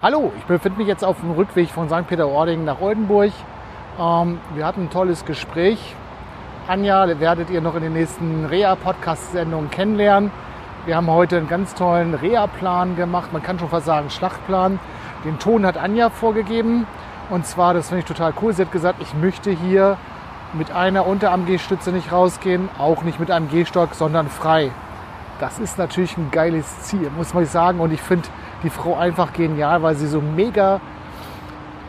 Hallo, ich befinde mich jetzt auf dem Rückweg von St. Peter-Ording nach Oldenburg. Ähm, wir hatten ein tolles Gespräch. Anja werdet ihr noch in den nächsten Reha-Podcast-Sendungen kennenlernen. Wir haben heute einen ganz tollen Reha-Plan gemacht. Man kann schon fast sagen Schlachtplan. Den Ton hat Anja vorgegeben. Und zwar, das finde ich total cool. Sie hat gesagt, ich möchte hier mit einer Unterarm-G-Stütze nicht rausgehen, auch nicht mit einem G-Stock, sondern frei. Das ist natürlich ein geiles Ziel, muss man sagen. Und ich finde, die Frau einfach genial, weil sie so mega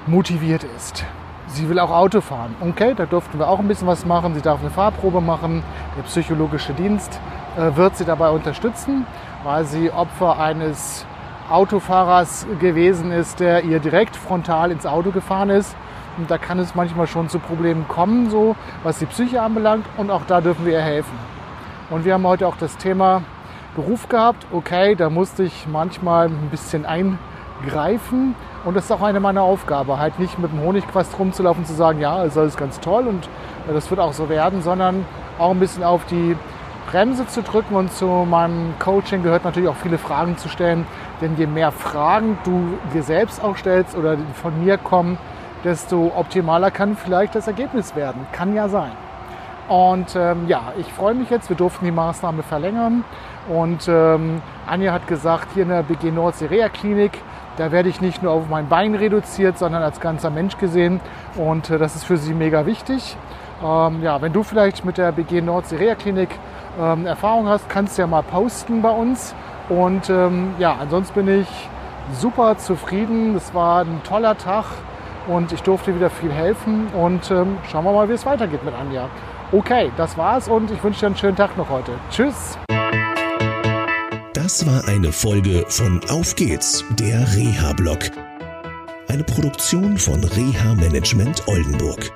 motiviert ist. Sie will auch Auto fahren. Okay, da durften wir auch ein bisschen was machen. Sie darf eine Fahrprobe machen. Der psychologische Dienst äh, wird sie dabei unterstützen, weil sie Opfer eines Autofahrers gewesen ist, der ihr direkt frontal ins Auto gefahren ist. Und da kann es manchmal schon zu Problemen kommen, so was die Psyche anbelangt. Und auch da dürfen wir ihr helfen. Und wir haben heute auch das Thema Beruf gehabt. Okay, da musste ich manchmal ein bisschen eingreifen. Und das ist auch eine meiner Aufgaben, halt nicht mit dem Honigquast rumzulaufen und zu sagen, ja, ist alles ganz toll und das wird auch so werden, sondern auch ein bisschen auf die Bremse zu drücken. Und zu meinem Coaching gehört natürlich auch viele Fragen zu stellen. Denn je mehr Fragen du dir selbst auch stellst oder von mir kommen, desto optimaler kann vielleicht das Ergebnis werden. Kann ja sein. Und ähm, ja, ich freue mich jetzt. Wir durften die Maßnahme verlängern. Und ähm, Anja hat gesagt, hier in der BG Nordsee Reha Klinik, da werde ich nicht nur auf mein Bein reduziert, sondern als ganzer Mensch gesehen. Und äh, das ist für sie mega wichtig. Ähm, ja, wenn du vielleicht mit der BG Nordsee Reha Klinik ähm, Erfahrung hast, kannst du ja mal posten bei uns. Und ähm, ja, ansonsten bin ich super zufrieden. Es war ein toller Tag und ich durfte wieder viel helfen. Und ähm, schauen wir mal, wie es weitergeht mit Anja. Okay, das war's und ich wünsche dir einen schönen Tag noch heute. Tschüss! Das war eine Folge von Auf geht's, der Reha-Blog. Eine Produktion von Reha Management Oldenburg.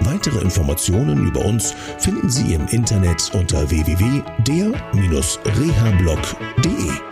Weitere Informationen über uns finden Sie im Internet unter www.der-rehablog.de.